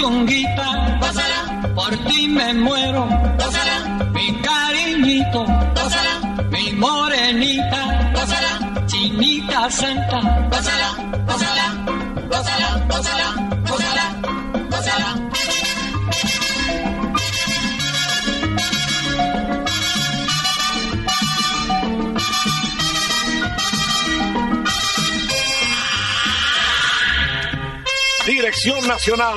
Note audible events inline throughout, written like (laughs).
Mi puchonguita, gózala, por ti me muero, gózala, mi cariñito, gózala, mi morenita, gózala, chinita santa, gózala, gózala, gózala, gózala, gózala, gózala. Dirección Nacional,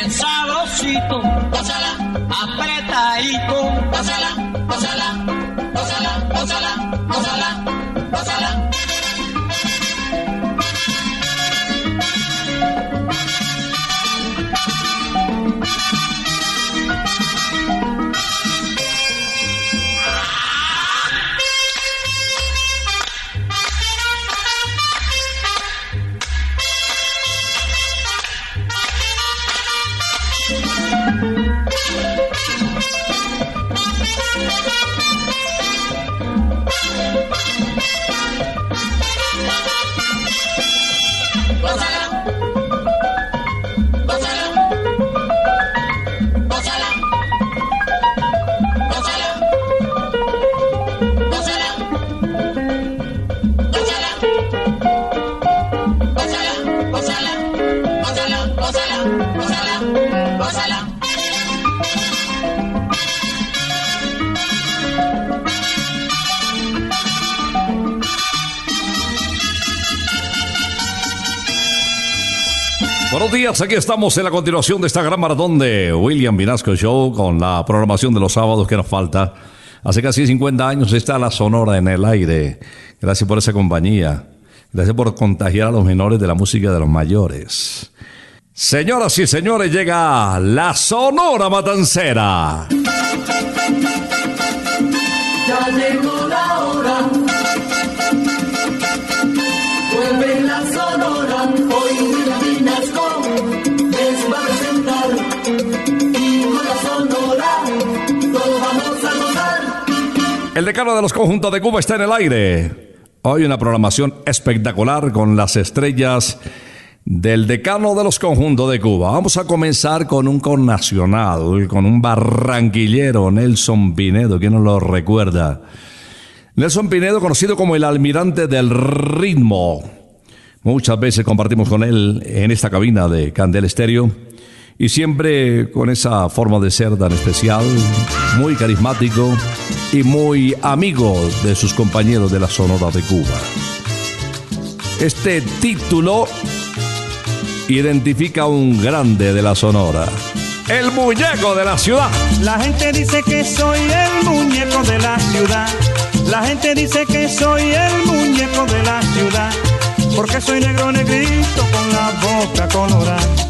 bien sabrosito, pásala, apretadito, pásala, pásala. Buenos días, aquí estamos en la continuación de esta gran maratón de William Vinasco Show con la programación de los sábados que nos falta. Hace casi 50 años está la Sonora en el aire. Gracias por esa compañía. Gracias por contagiar a los menores de la música de los mayores. Señoras y señores, llega la Sonora Matancera. Decano de los conjuntos de Cuba está en el aire. Hoy una programación espectacular con las estrellas del decano de los conjuntos de Cuba. Vamos a comenzar con un connacional, con un barranquillero, Nelson Pinedo, ¿quién nos lo recuerda? Nelson Pinedo, conocido como el almirante del ritmo. Muchas veces compartimos con él en esta cabina de Candel Estéreo y siempre con esa forma de ser tan especial, muy carismático y muy amigo de sus compañeros de la Sonora de Cuba. Este título identifica a un grande de la Sonora, el muñeco de la ciudad. La gente dice que soy el muñeco de la ciudad. La gente dice que soy el muñeco de la ciudad. Porque soy negro negrito con la boca colorada.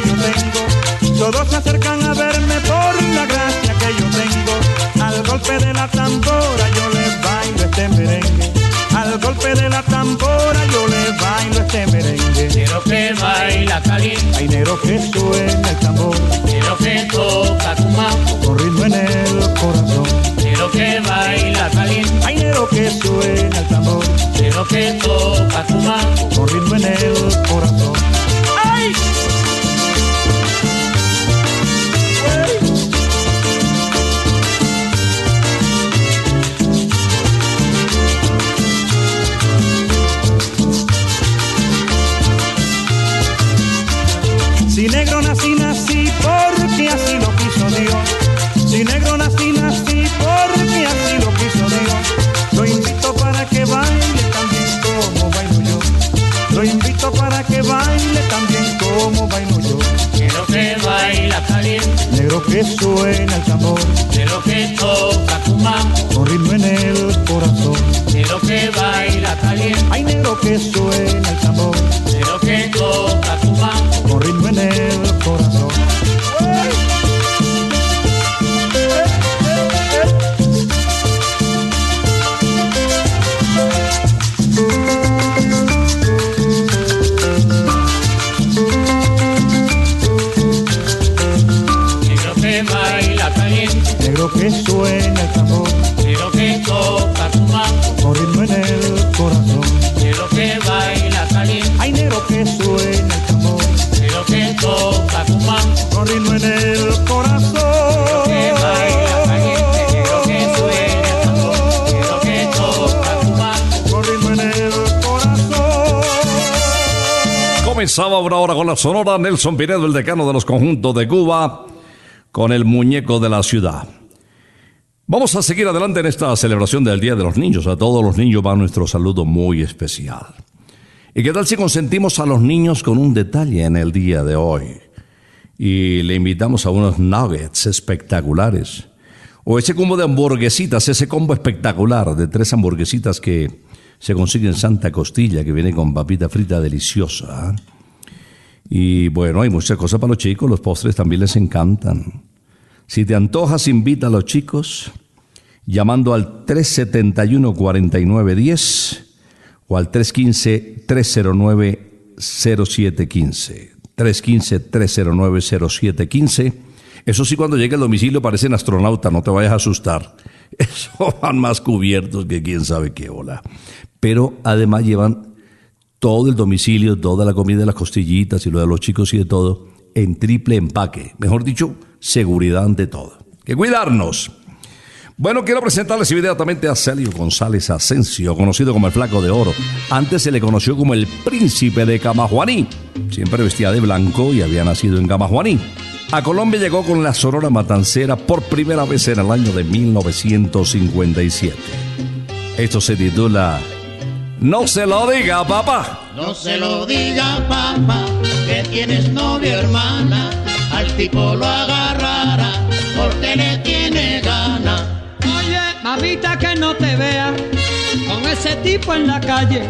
Que yo tengo. Todos se acercan a verme por la gracia que yo tengo. Al golpe de la tambora yo les bailo este merengue. Al golpe de la tambora yo les bailo este merengue. Negro que baila caliente, Hay negro que suena el tambor negro que toca con ritmo en el corazón. negro que baila caliente, Hay negro que suena el tambor negro que toca con ritmo en el corazón. Negro que suena el tambor negro que toca cumaco, con ritmo en el corazón. negro que baila ahora con la sonora Nelson Pinedo, el decano de los conjuntos de Cuba, con el muñeco de la ciudad. Vamos a seguir adelante en esta celebración del Día de los Niños. A todos los niños va nuestro saludo muy especial. ¿Y qué tal si consentimos a los niños con un detalle en el día de hoy? Y le invitamos a unos nuggets espectaculares. O ese combo de hamburguesitas, ese combo espectacular de tres hamburguesitas que se consigue en Santa Costilla, que viene con papita frita deliciosa. ¿eh? Y bueno, hay muchas cosas para los chicos, los postres también les encantan. Si te antojas, invita a los chicos llamando al 371-4910 o al 315-309-0715. 315-309-0715. Eso sí, cuando llegue al domicilio parecen astronautas, no te vayas a asustar. (laughs) Eso van más cubiertos que quién sabe qué hola. Pero además llevan todo el domicilio, toda la comida las costillitas y lo de los chicos y de todo en triple empaque. Mejor dicho, seguridad ante todo. Que cuidarnos. Bueno, quiero presentarles inmediatamente a Celio González Asensio, conocido como el Flaco de Oro. Antes se le conoció como el Príncipe de Camajuaní. Siempre vestía de blanco y había nacido en Camajuaní. A Colombia llegó con la Sonora Matancera por primera vez en el año de 1957. Esto se titula No se lo diga, papá. No se lo diga papá que tienes novia hermana, al tipo lo agarrará porque le tiene gana. Oye, mamita, que no te vea con ese tipo en la calle.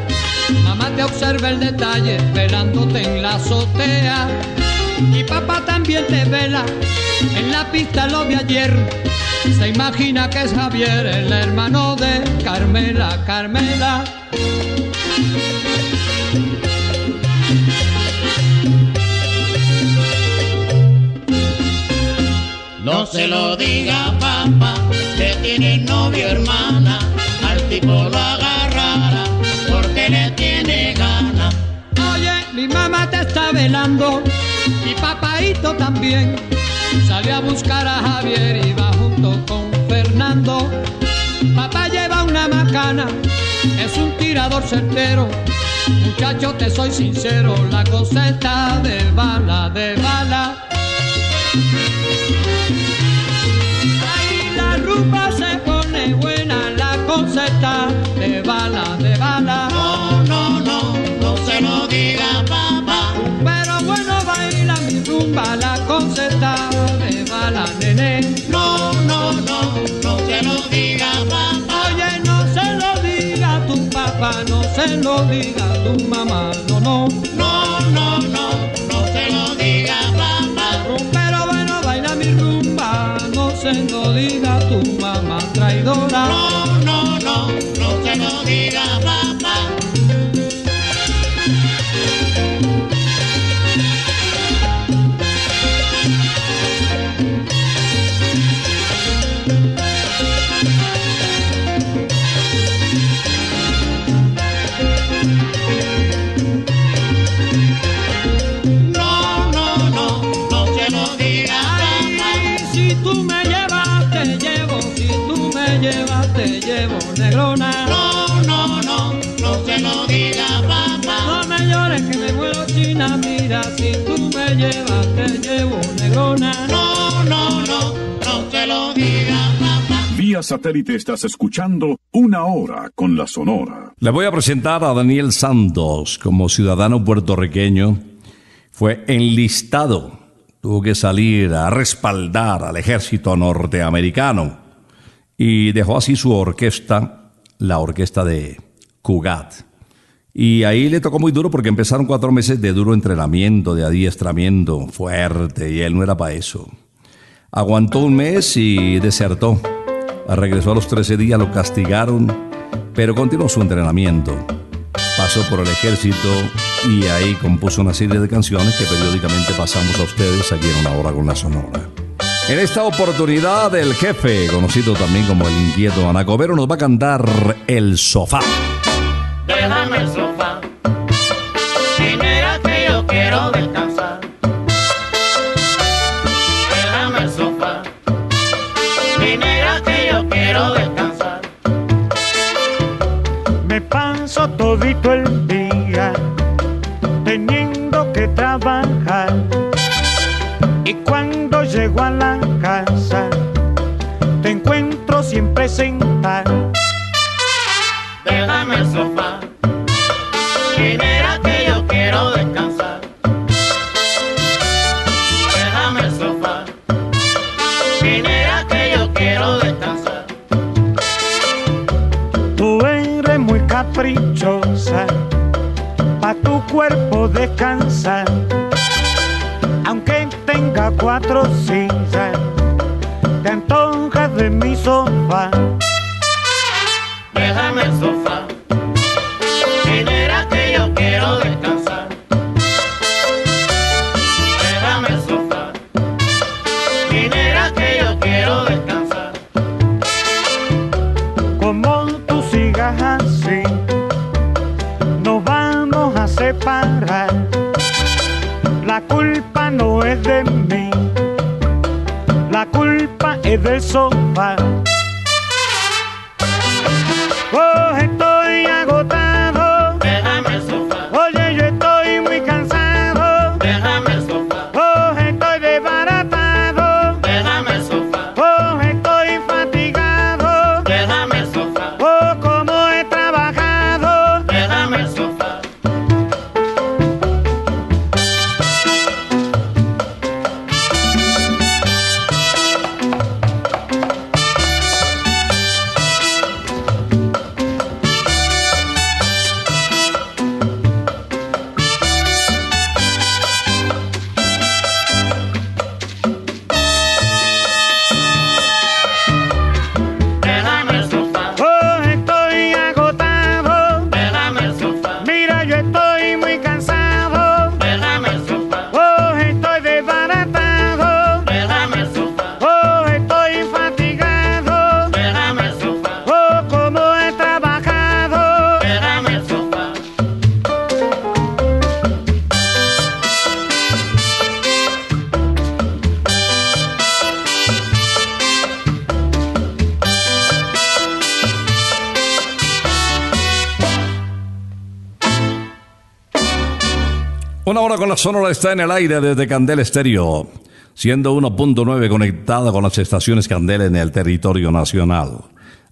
Mamá te observa el detalle, velándote en la azotea. Y papá también te vela, en la pista lo vi ayer. Se imagina que es Javier, el hermano de Carmela, Carmela. No se lo diga papá que tiene novia hermana, al tipo lo agarrará porque le tiene gana. Oye, mi mamá te está velando y papaito también. salió a buscar a Javier, iba junto con Fernando. Papá lleva una macana, es un tirador certero. Muchacho, te soy sincero, la cosa está de bala, de bala. Se lo diga tu mamá, no. No, Satélite estás escuchando Una Hora con la Sonora. Le voy a presentar a Daniel Santos como ciudadano puertorriqueño. Fue enlistado, tuvo que salir a respaldar al ejército norteamericano y dejó así su orquesta, la orquesta de Cugat. Y ahí le tocó muy duro porque empezaron cuatro meses de duro entrenamiento, de adiestramiento fuerte, y él no era para eso. Aguantó un mes y desertó. Regresó a los 13 días, lo castigaron, pero continuó su entrenamiento. Pasó por el ejército y ahí compuso una serie de canciones que periódicamente pasamos a ustedes aquí en una hora con la Sonora. En esta oportunidad, el jefe, conocido también como el inquieto Anacobero, nos va a cantar El Sofá. Déjame el sofá. Mira que yo quiero descansar. Cuatro sillas, te antojas de mi sofá. Déjame el sofá. Mira que yo quiero descansar. Déjame el sofá. Mira que yo quiero descansar. Como tú sigas así, nos vamos a separar. La culpa no es de mí, es del sofá. Sonora está en el aire desde Candel Estéreo, siendo 1.9 conectada con las estaciones Candel en el territorio nacional.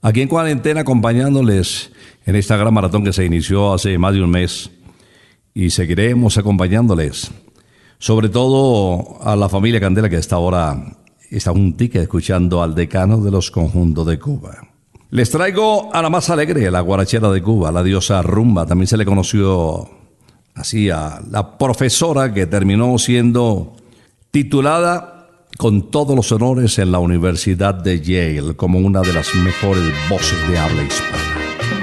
Aquí en cuarentena acompañándoles en esta gran maratón que se inició hace más de un mes y seguiremos acompañándoles, sobre todo a la familia Candela que está ahora está un ticket escuchando al decano de los conjuntos de Cuba. Les traigo a la más alegre, la guarachera de Cuba, la diosa rumba. También se le conoció así a la profesora que terminó siendo titulada con todos los honores en la Universidad de Yale como una de las mejores voces de habla hispana.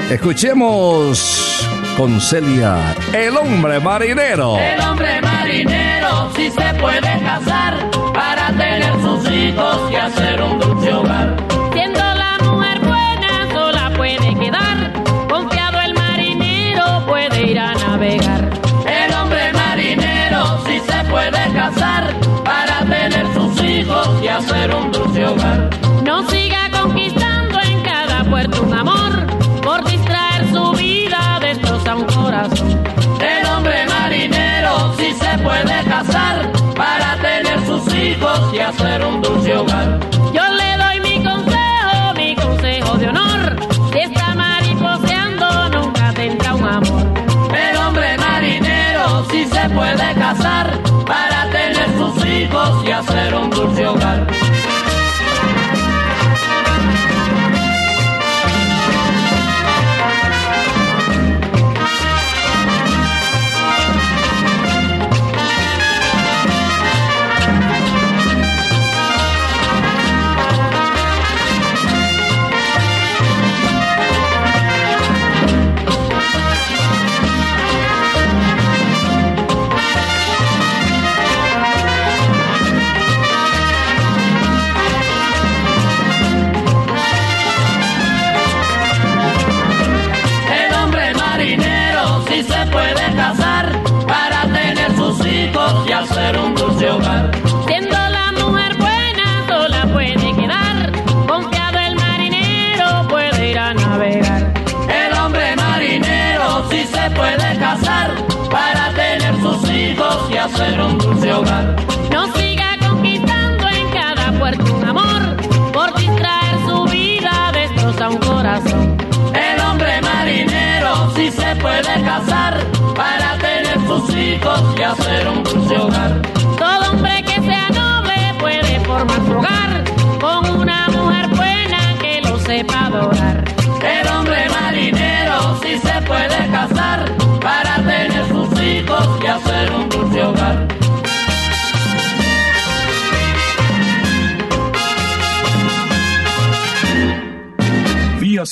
Escuchemos con Celia, el hombre marinero. El hombre marinero si se puede casar para tener sus hijos y hacer un dulce hogar. Un dulce hogar. Yo le doy mi consejo, mi consejo de honor, si está mariposeando nunca tendrá un amor. El hombre marinero si se puede casar para tener sus hijos y hacer un dulce hogar.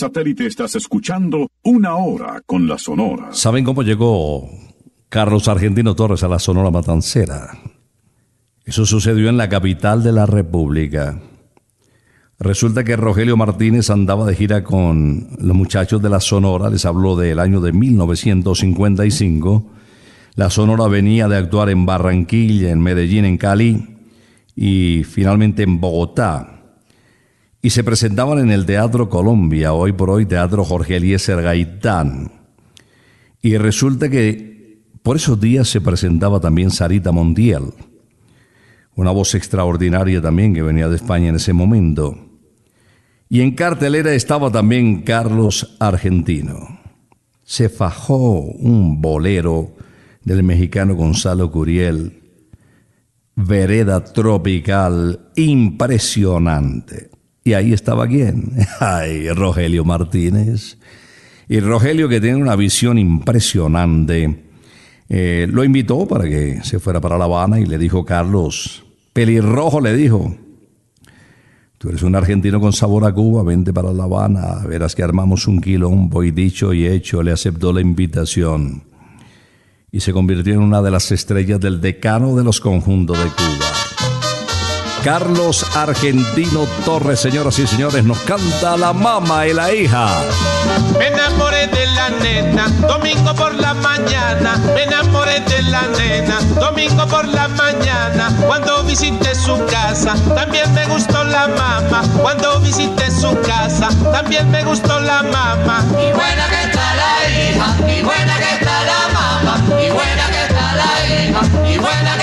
Satélite estás escuchando una hora con la Sonora. ¿Saben cómo llegó Carlos Argentino Torres a la Sonora Matancera? Eso sucedió en la capital de la República. Resulta que Rogelio Martínez andaba de gira con los muchachos de la Sonora, les habló del año de 1955. La Sonora venía de actuar en Barranquilla, en Medellín, en Cali y finalmente en Bogotá. Y se presentaban en el Teatro Colombia, hoy por hoy Teatro Jorge Eliezer Gaitán. Y resulta que por esos días se presentaba también Sarita Montiel, una voz extraordinaria también que venía de España en ese momento. Y en cartelera estaba también Carlos Argentino. Se fajó un bolero del mexicano Gonzalo Curiel, Vereda Tropical, impresionante. Y ahí estaba quién? (laughs) Ay, Rogelio Martínez. Y Rogelio, que tiene una visión impresionante, eh, lo invitó para que se fuera para La Habana y le dijo, Carlos, pelirrojo le dijo, tú eres un argentino con sabor a Cuba, vente para La Habana, verás que armamos un quilombo y dicho y hecho, le aceptó la invitación. Y se convirtió en una de las estrellas del decano de los conjuntos de Cuba. Carlos Argentino Torres, señoras y señores, nos canta la mamá y la hija. Me enamoré de la nena, domingo por la mañana. Me enamoré de la nena, domingo por la mañana. Cuando visité su casa, también me gustó la mamá. Cuando visité su casa, también me gustó la mamá. Y buena que está la hija, y buena que está la mamá, y buena que está la hija.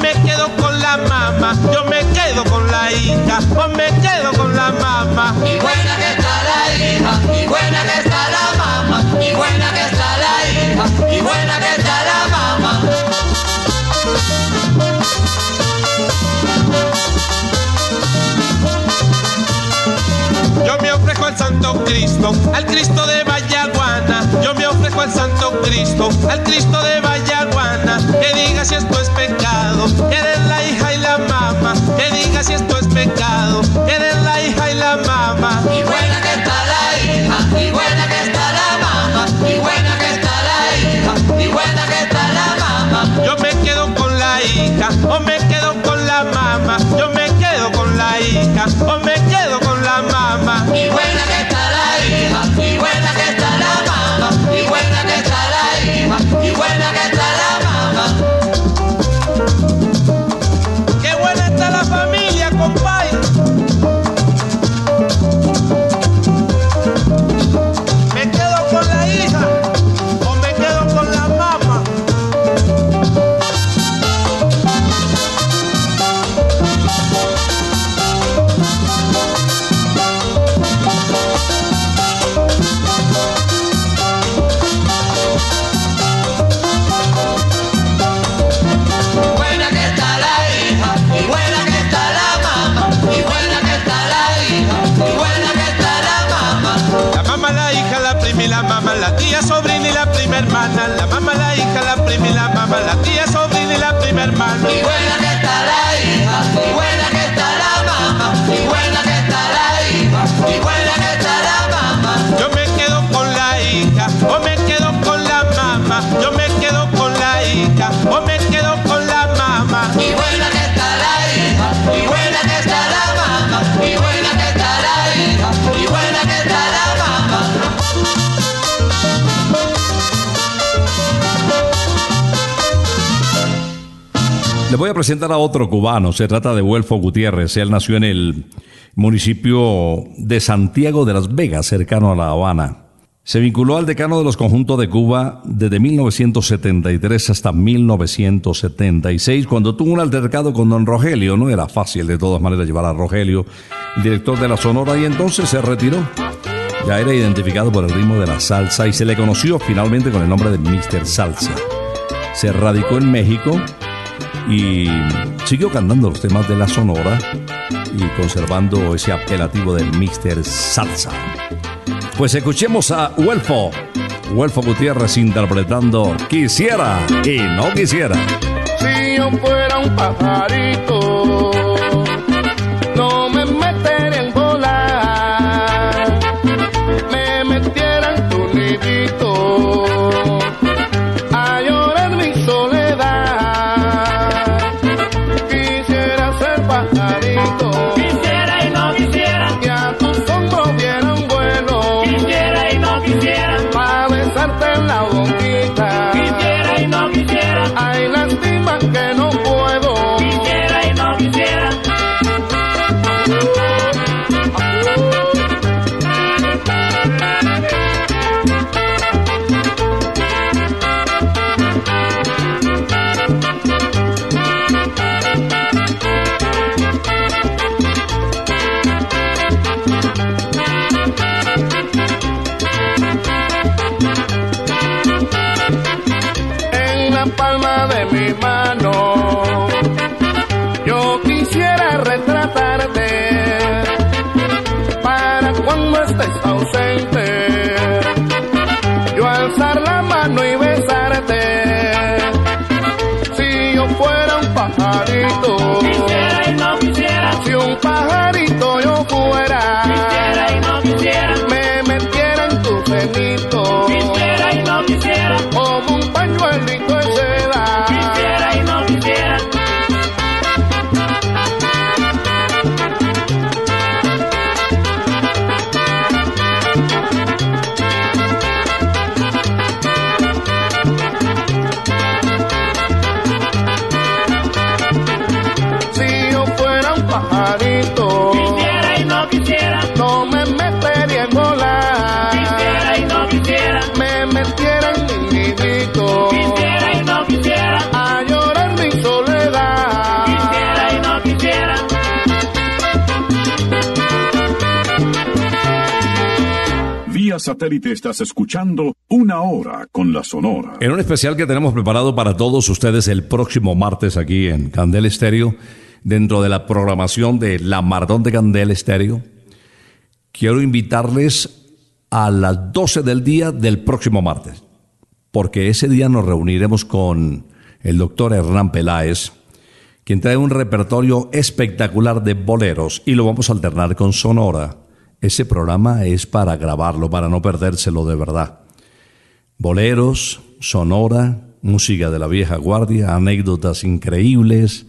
Me quedo con la mamá, yo me quedo con la hija, o me quedo con la mamá. Y buena que está la hija, y buena que está la mamá, y buena que está la hija, y buena que está la mamá. Yo me ofrezco al Santo Cristo, al Cristo de Vallaguana. Yo me ofrezco al Santo Cristo, al Cristo de Vallaguana. Que diga si esto es pecado, eres la hija y la mamá. Que diga si esto es pecado, eres la hija y la mamá. Y buena que está la hija, y buena que está voy a presentar a otro cubano. Se trata de Huelfo Gutiérrez. Él nació en el municipio de Santiago de las Vegas, cercano a La Habana. Se vinculó al decano de los conjuntos de Cuba desde 1973 hasta 1976, cuando tuvo un altercado con don Rogelio. No era fácil de todas maneras llevar a Rogelio, el director de la Sonora, y entonces se retiró. Ya era identificado por el ritmo de la salsa y se le conoció finalmente con el nombre de Mr. Salsa. Se radicó en México y siguió cantando los temas de la Sonora y conservando ese apelativo del Mr. Salsa. Pues escuchemos a Huelfo, Huelfo Gutiérrez interpretando Quisiera y no quisiera. Si yo fuera un pajarito, Satélite estás escuchando Una Hora con la Sonora. En un especial que tenemos preparado para todos ustedes el próximo martes aquí en Candel Estéreo, dentro de la programación de La Mardón de Candel Estéreo, quiero invitarles a las 12 del día del próximo martes, porque ese día nos reuniremos con el doctor Hernán Peláez, quien trae un repertorio espectacular de boleros y lo vamos a alternar con Sonora. Ese programa es para grabarlo, para no perdérselo de verdad. Boleros, Sonora, música de la vieja guardia, anécdotas increíbles,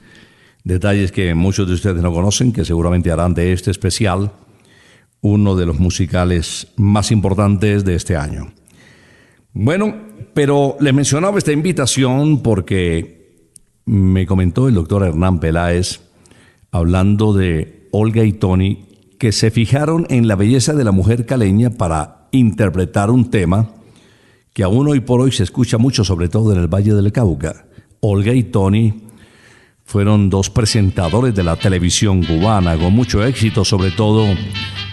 detalles que muchos de ustedes no conocen, que seguramente harán de este especial uno de los musicales más importantes de este año. Bueno, pero le mencionaba esta invitación porque me comentó el doctor Hernán Peláez, hablando de Olga y Tony, que se fijaron en la belleza de la mujer caleña para interpretar un tema que aún hoy por hoy se escucha mucho, sobre todo en el Valle del Cauca. Olga y Tony fueron dos presentadores de la televisión cubana con mucho éxito, sobre todo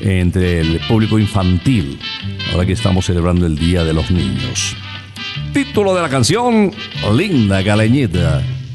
entre el público infantil, ahora que estamos celebrando el Día de los Niños. Título de la canción, Linda Caleñita.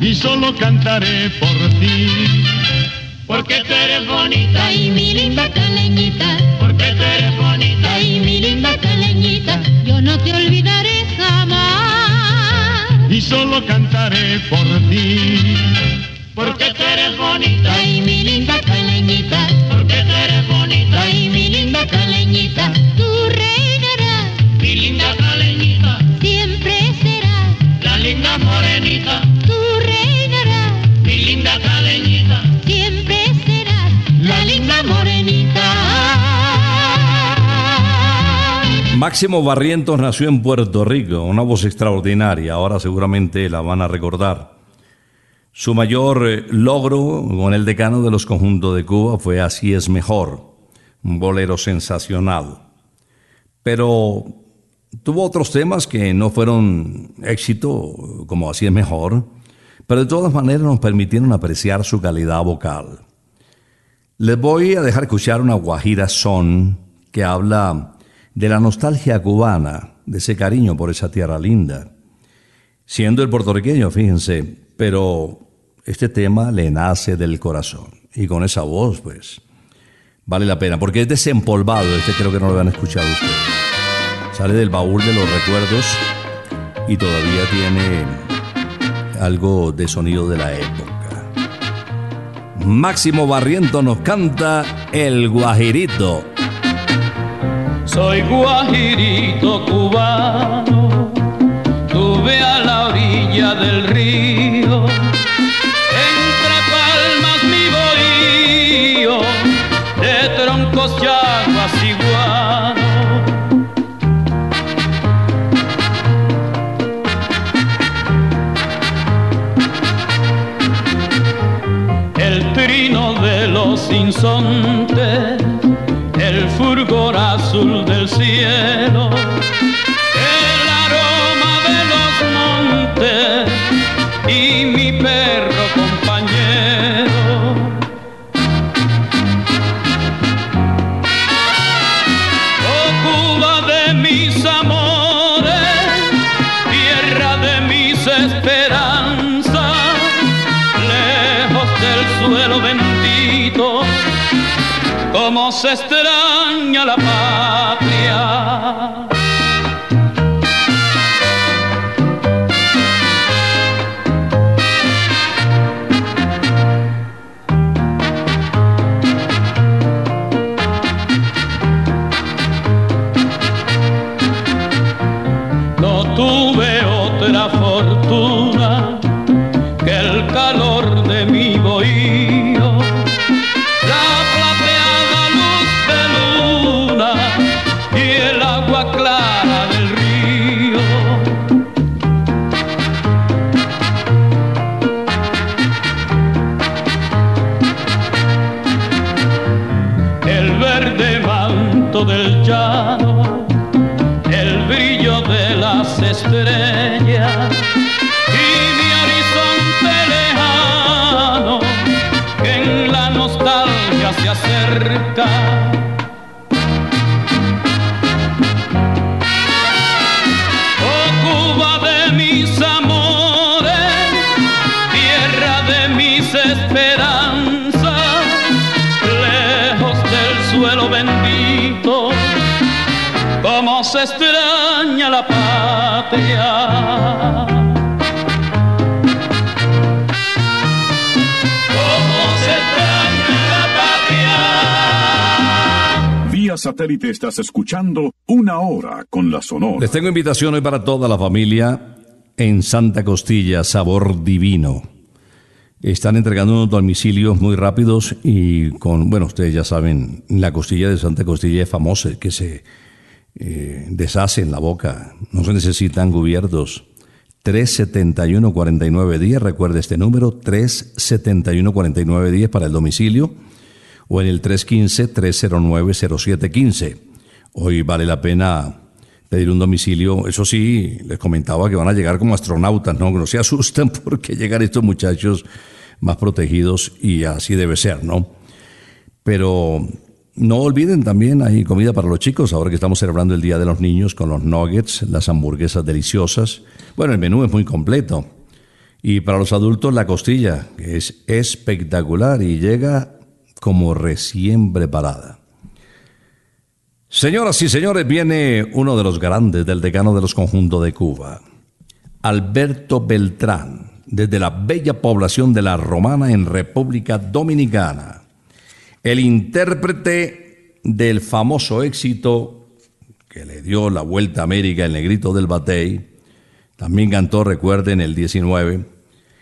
Y solo cantaré por ti. Porque tú eres bonita y mi linda caleñita. Porque tú eres bonita y mi linda caleñita. Yo no te olvidaré jamás. Y solo cantaré por ti. Porque tú eres bonita y mi linda caleñita. Porque tú eres bonita y mi linda caleñita. Tú reinarás. Mi linda caleñita. Siempre serás. La linda morenita. Máximo Barrientos nació en Puerto Rico, una voz extraordinaria, ahora seguramente la van a recordar. Su mayor eh, logro con el decano de los conjuntos de Cuba fue Así es mejor, un bolero sensacional. Pero tuvo otros temas que no fueron éxito, como Así es mejor, pero de todas maneras nos permitieron apreciar su calidad vocal. Les voy a dejar escuchar una guajira son que habla de la nostalgia cubana, de ese cariño por esa tierra linda. Siendo el puertorriqueño, fíjense, pero este tema le nace del corazón. Y con esa voz, pues, vale la pena, porque es desempolvado, este creo que no lo han escuchado ustedes. Sale del baúl de los recuerdos y todavía tiene algo de sonido de la época. Máximo Barriento nos canta El Guajirito. Soy guajirito cubano, tuve a la orilla del río, entre palmas mi bohío, de troncos llamas y guano. El trino de los insondables fulgor azul del cielo, el aroma de los montes y mi perro compañero. Oh Cuba de mis amores, tierra de mis esperanzas, lejos del suelo bendito, como se extraña la patria. Satélite estás escuchando Una Hora con la Sonora. Les tengo invitación hoy para toda la familia en Santa Costilla, sabor divino. Están entregando unos domicilios muy rápidos y con, bueno, ustedes ya saben, la costilla de Santa Costilla es famosa, que se eh, deshace en la boca, no se necesitan cubiertos. 371-4910, recuerde este número, 371-4910 para el domicilio o en el 315-309-0715. Hoy vale la pena pedir un domicilio, eso sí, les comentaba que van a llegar como astronautas, ¿no? No se asusten (laughs) porque llegan estos muchachos más protegidos y así debe ser, ¿no? Pero no olviden también, hay comida para los chicos, ahora que estamos celebrando el Día de los Niños con los nuggets, las hamburguesas deliciosas. Bueno, el menú es muy completo. Y para los adultos la costilla, que es espectacular y llega como recién preparada. Señoras y señores, viene uno de los grandes del decano de los conjuntos de Cuba, Alberto Beltrán, desde la bella población de La Romana en República Dominicana el intérprete del famoso éxito que le dio la vuelta a América, el negrito del Batey, también cantó, recuerden, el 19.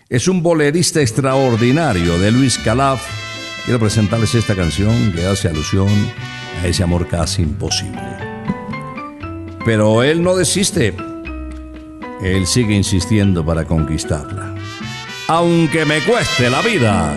Es un bolerista extraordinario de Luis Calaf. Quiero presentarles esta canción que hace alusión a ese amor casi imposible. Pero él no desiste. Él sigue insistiendo para conquistarla. Aunque me cueste la vida.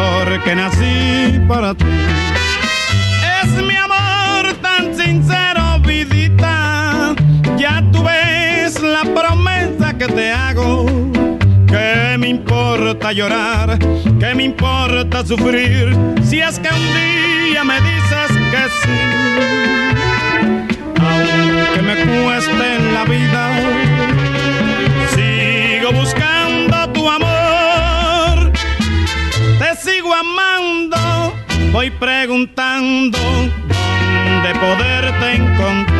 porque nací para ti. Es mi amor tan sincero, vidita. Ya tú ves la promesa que te hago. Que me importa llorar, que me importa sufrir, si es que un día me dices que sí. Aunque me cueste en la vida, sigo amando, voy preguntando dónde poderte encontrar.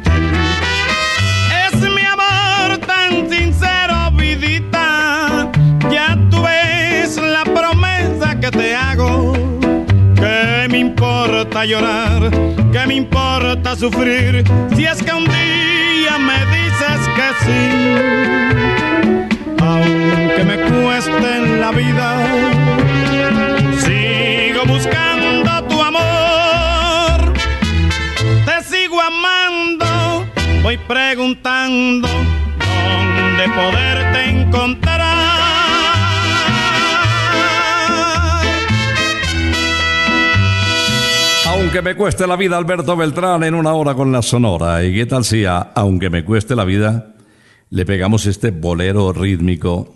Llorar, que me importa sufrir. Si es que un día me dices que sí. Aunque me cueste en la vida, sigo buscando tu amor. Te sigo amando, voy preguntando dónde poderte encontrar. Aunque me cueste la vida, Alberto Beltrán en una hora con la Sonora. ¿Y qué tal si a Aunque me cueste la vida le pegamos este bolero rítmico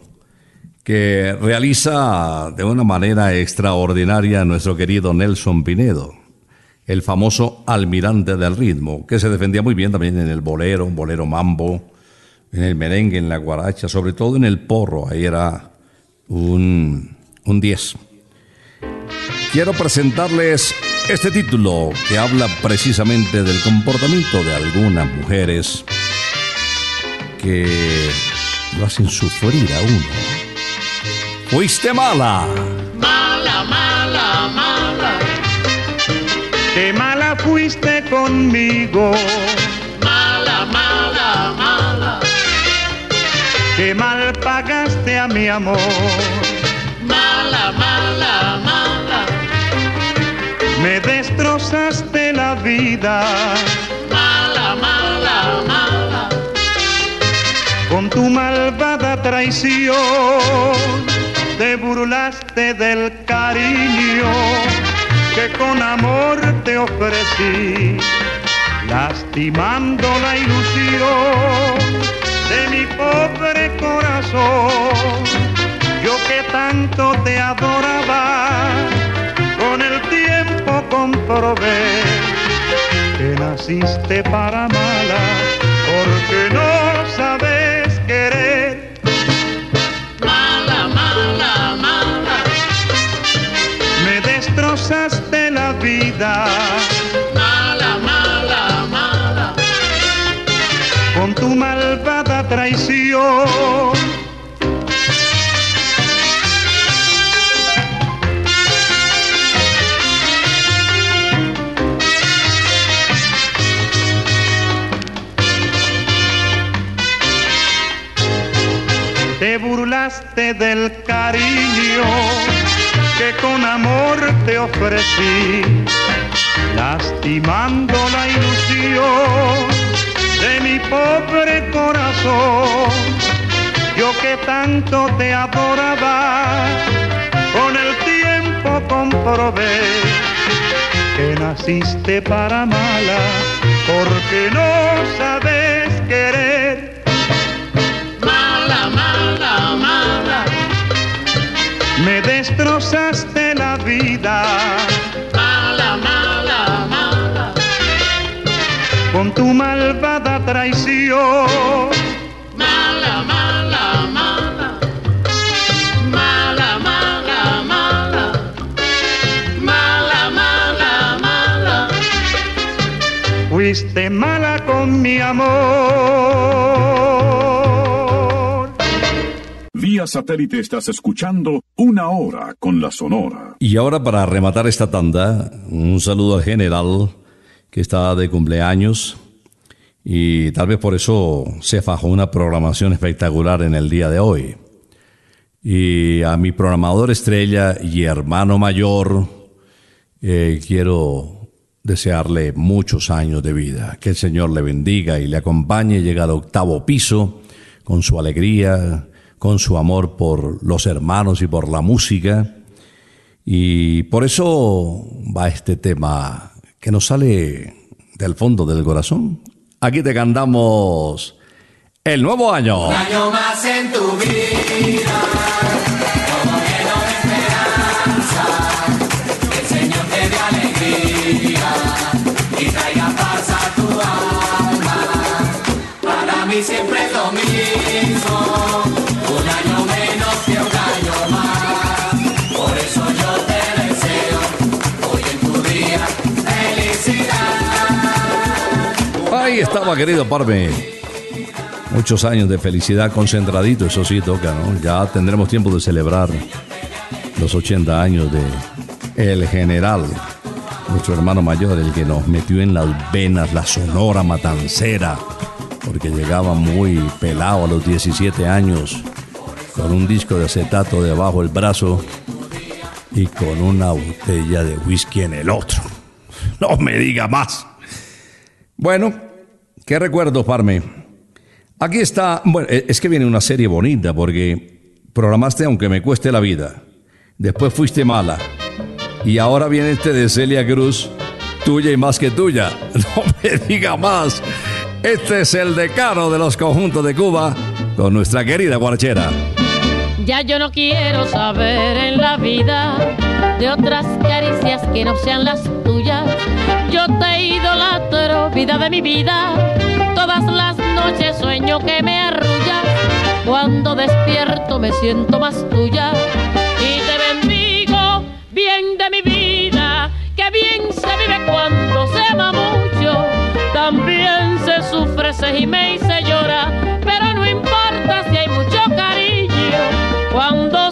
que realiza de una manera extraordinaria nuestro querido Nelson Pinedo, el famoso almirante del ritmo, que se defendía muy bien también en el bolero, un bolero mambo, en el merengue, en la guaracha, sobre todo en el porro, ahí era un, un 10. Quiero presentarles este título que habla precisamente del comportamiento de algunas mujeres que lo hacen sufrir a uno. Fuiste mala. Mala, mala, mala. Qué mala fuiste conmigo, Mala, mala, mala. qué mal pagaste a mi amor. Mala, mala, mala. con tu malvada traición. Te burlaste del cariño que con amor te ofrecí, lastimando la ilusión de mi pobre corazón. Yo que tanto te adoraba, con el tiempo comprobé que naciste para mala, porque no sabes querer. Mala, mala, mala. Me destrozaste la vida Mala, mala, mala. con tu malvada traición. Del cariño que con amor te ofrecí, lastimando la ilusión de mi pobre corazón. Yo que tanto te adoraba, con el tiempo comprobé que naciste para mala, porque no sabes querer. Mala. Me destrozaste la vida Mala, mala, mala. con tu malvada traición. Mala, mala, mala. Mala, mala, mala. Mala, mala, mala. Fuiste mala con mi amor. Satélite estás escuchando Una Hora con la Sonora. Y ahora para rematar esta tanda, un saludo al general que está de cumpleaños y tal vez por eso se fajó una programación espectacular en el día de hoy. Y a mi programador estrella y hermano mayor, eh, quiero desearle muchos años de vida. Que el Señor le bendiga y le acompañe, llega al octavo piso con su alegría, con su amor por los hermanos y por la música. Y por eso va este tema que nos sale del fondo del corazón. Aquí te cantamos el nuevo año. Un año más en tu vida. siempre Estaba, querido Parme. Muchos años de felicidad concentradito, eso sí toca, ¿no? Ya tendremos tiempo de celebrar los 80 años de El General, nuestro hermano mayor, el que nos metió en las venas la sonora matancera, porque llegaba muy pelado a los 17 años, con un disco de acetato debajo del brazo y con una botella de whisky en el otro. No me diga más. Bueno, ¿qué recuerdo, Parme? Aquí está, bueno, eh, es que viene una serie bonita porque programaste aunque me cueste la vida. Después fuiste mala. Y ahora viene este de Celia Cruz, tuya y más que tuya. (laughs) No me diga más. Este es el decano de los conjuntos de Cuba con nuestra querida guarachera. Ya yo no quiero saber en la vida de otras caricias que no sean las tuyas. Te idolatro, vida de mi vida. Todas las noches sueño que me arrullas. Cuando despierto me siento más tuya. Y te bendigo, bien de mi vida. Que bien se vive cuando se ama mucho. También se sufre, se gime y se llora. Pero no importa si hay mucho cariño cuando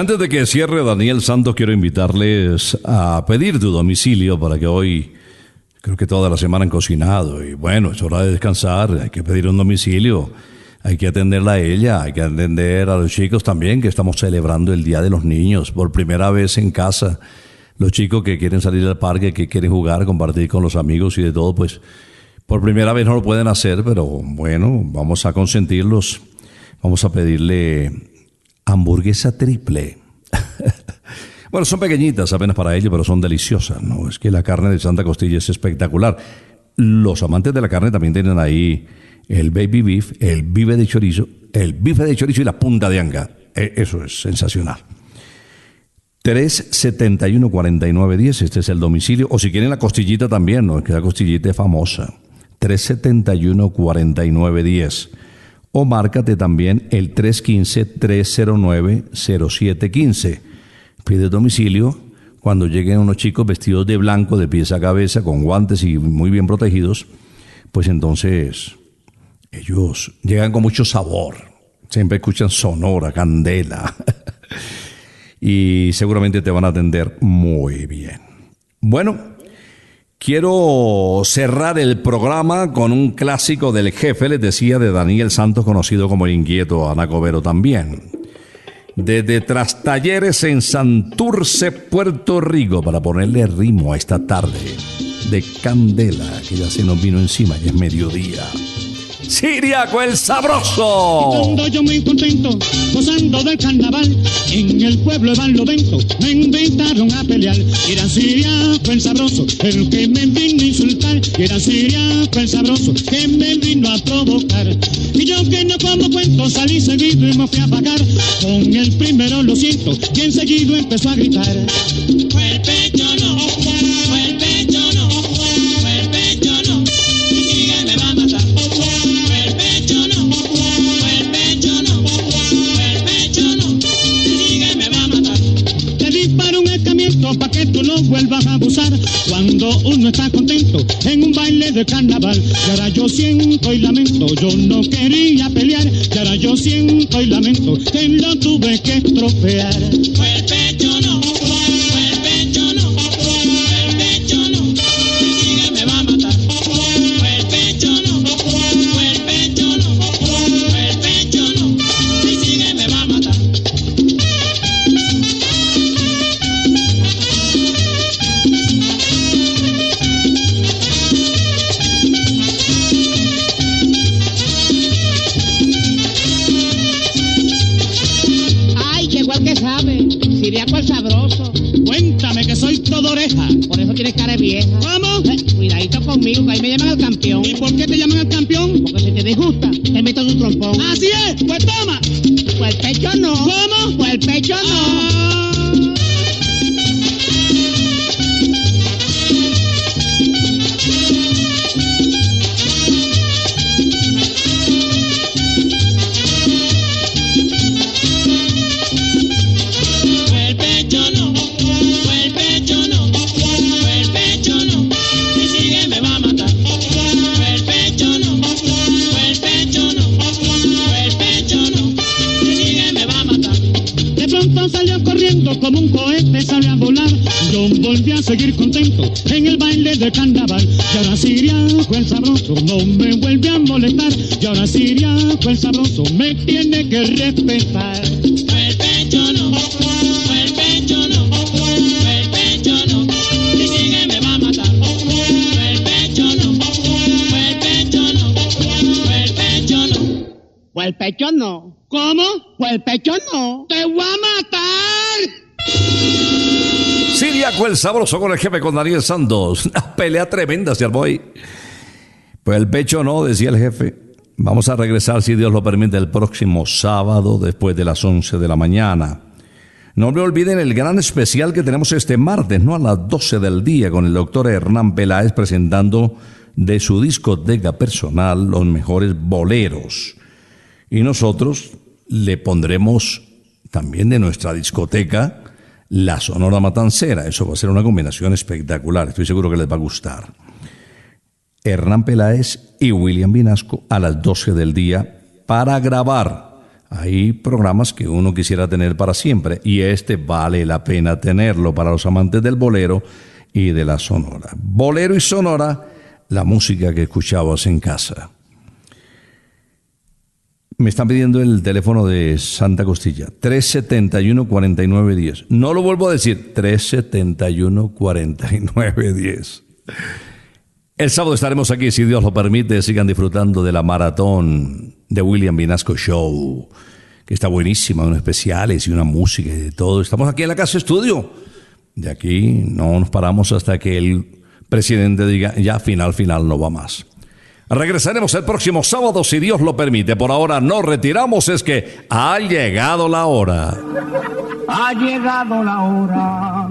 antes de que cierre Daniel Santos, quiero invitarles a pedir tu domicilio para que hoy, creo que toda la semana han cocinado y bueno, es hora de descansar, hay que pedir un domicilio, hay que atenderla a ella, hay que atender a los chicos también, que estamos celebrando el Día de los Niños por primera vez en casa. Los chicos que quieren salir al parque, que quieren jugar, compartir con los amigos y de todo, pues por primera vez no lo pueden hacer, pero bueno, vamos a consentirlos. Vamos a pedirle hamburguesa triple. (laughs) bueno, son pequeñitas apenas para ellos, pero son deliciosas, ¿no? Es que la carne de Santa Costilla es espectacular. Los amantes de la carne también tienen ahí el baby beef, el bife de chorizo, el bife de chorizo y la punta de anga. E- Eso es sensacional. 371-4910, este es el domicilio. O si quieren la costillita también, ¿no? Es que la costillita es famosa. 371-4910. O márcate también el 315-309-0715. Pide domicilio cuando lleguen unos chicos vestidos de blanco de pies a cabeza, con guantes y muy bien protegidos, pues entonces ellos llegan con mucho sabor. Siempre escuchan sonora, candela. (laughs) y seguramente te van a atender muy bien. Bueno, quiero cerrar el programa con un clásico del jefe, les decía, de Daniel Santos, conocido como el inquieto Anacobero también. Desde Trastalleres en Santurce, Puerto Rico, para ponerle ritmo a esta tarde de candela que ya se nos vino encima, ya es mediodía. Siriaco el sabroso. Ando yo muy contento, gozando del carnaval. En el pueblo de Barlovento me inventaron a pelear. Era Siriaco el sabroso, el que me vino a insultar. Era Siriaco el sabroso, que me vino a provocar. Y yo que no como cuento, salí seguido y me fui a pagar. Con el primero lo siento, y enseguida empezó a gritar. Fue el pecho no, Cuando uno está contento en un baile de carnaval. Y ahora yo siento y lamento, yo no quería pelear. Y ahora yo siento y lamento que lo tuve que estropear. Siriaco el sabroso no me vuelve a molestar. Y ahora Siriaco el sabroso me tiene que respetar. Fue el pecho no, fue el pecho no, fue el pecho no. Y sigue me va a matar. Fue el pecho no, fue el pecho no, fue el pecho no. El pecho no. ¿Cómo? Pues el pecho no. ¡Te voy a matar! Siriaco el sabroso con el jefe con Daniel Santos. (laughs) Una pelea tremenda se armó ahí. Pues el pecho no, decía el jefe. Vamos a regresar, si Dios lo permite, el próximo sábado después de las 11 de la mañana. No me olviden el gran especial que tenemos este martes, ¿no? A las 12 del día, con el doctor Hernán Peláez presentando de su discoteca personal los mejores boleros. Y nosotros le pondremos también de nuestra discoteca la Sonora Matancera. Eso va a ser una combinación espectacular. Estoy seguro que les va a gustar. Hernán Peláez y William Vinasco a las 12 del día para grabar. Hay programas que uno quisiera tener para siempre y este vale la pena tenerlo para los amantes del bolero y de la sonora. Bolero y sonora, la música que escuchabas en casa. Me están pidiendo el teléfono de Santa Costilla, 371-4910. No lo vuelvo a decir, 371-4910. El sábado estaremos aquí, si Dios lo permite. Sigan disfrutando de la maratón de William Vinasco Show, que está buenísima, unos especiales y una música y de todo. Estamos aquí en la casa estudio. De aquí no nos paramos hasta que el presidente diga, ya final, final, no va más. Regresaremos el próximo sábado, si Dios lo permite. Por ahora no retiramos, es que ha llegado la hora. Ha llegado la hora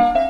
Thank you.